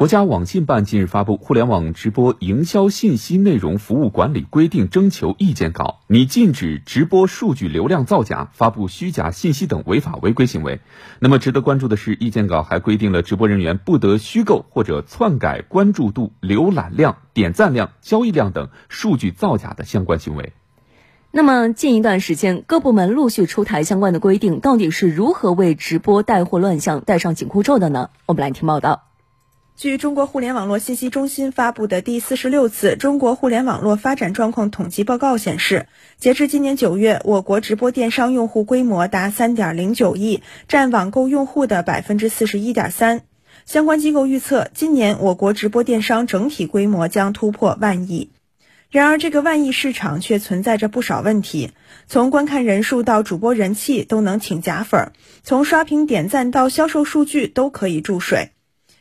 国家网信办近日发布《互联网直播营销信息内容服务管理规定》征求意见稿，拟禁止直播数据流量造假、发布虚假信息等违法违规行为。那么，值得关注的是，意见稿还规定了直播人员不得虚构或者篡改关注度、浏览量、点赞量、交易量等数据造假的相关行为。那么，近一段时间，各部门陆续出台相关的规定，到底是如何为直播带货乱象戴上紧箍咒的呢？我们来听报道。据中国互联网络信息中心发布的第四十六次中国互联网络发展状况统计报告显示，截至今年九月，我国直播电商用户规模达三点零九亿，占网购用户的百分之四十一点三。相关机构预测，今年我国直播电商整体规模将突破万亿。然而，这个万亿市场却存在着不少问题，从观看人数到主播人气都能请假粉，从刷屏点赞到销售数据都可以注水。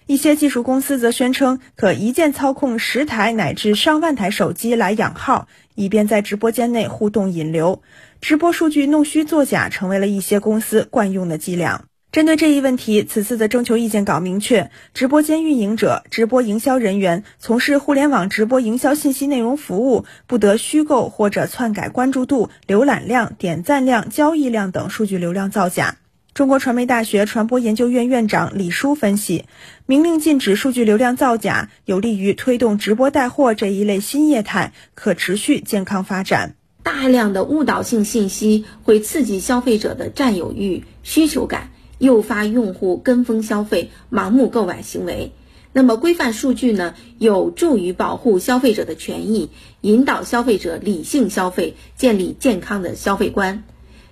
一些技术公司则宣称可一键操控十台乃至上万台手机来养号，以便在直播间内互动引流。直播数据弄虚作假成为了一些公司惯用的伎俩。针对这一问题，此次的征求意见稿明确，直播间运营者、直播营销人员从事互联网直播营销信息内容服务，不得虚构或者篡改关注度、浏览量、点赞量、交易量等数据流量造假。中国传媒大学传播研究院院长李书分析，明令禁止数据流量造假，有利于推动直播带货这一类新业态可持续健康发展。大量的误导性信息会刺激消费者的占有欲、需求感，诱发用户跟风消费、盲目购买行为。那么，规范数据呢，有助于保护消费者的权益，引导消费者理性消费，建立健康的消费观。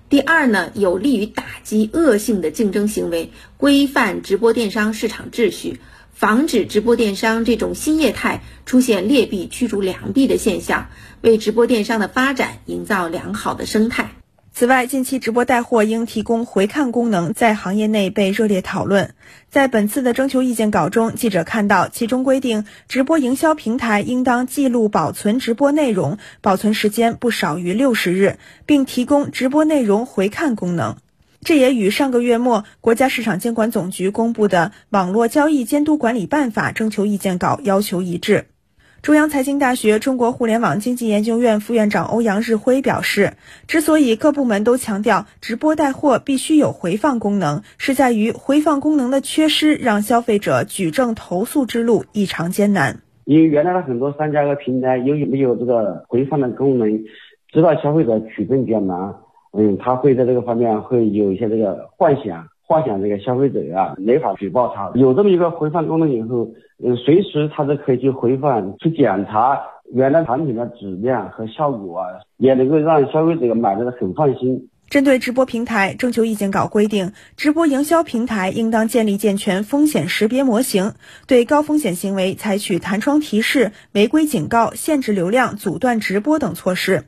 第二呢，有利于打击恶性的竞争行为，规范直播电商市场秩序，防止直播电商这种新业态出现劣币驱逐良币的现象，为直播电商的发展营造良好的生态。此外，近期直播带货应提供回看功能，在行业内被热烈讨论。在本次的征求意见稿中，记者看到其中规定，直播营销平台应当记录保存直播内容，保存时间不少于六十日，并提供直播内容回看功能。这也与上个月末国家市场监管总局公布的《网络交易监督管理办法》征求意见稿要求一致。中央财经大学中国互联网经济研究院副院长欧阳日辉表示，之所以各部门都强调直播带货必须有回放功能，是在于回放功能的缺失，让消费者举证投诉之路异常艰难。因为原来的很多商家和平台由于没有这个回放的功能，知道消费者取证比较难，嗯，他会在这个方面会有一些这个幻想。幻想这个消费者啊没法举报他，有这么一个回放功能以后，嗯，随时他都可以去回放，去检查原来产品的质量和效果啊，也能够让消费者买的很放心。针对直播平台，征求意见稿规定，直播营销平台应当建立健全风险识别模型，对高风险行为采取弹窗提示、违规警告、限制流量、阻断直播等措施。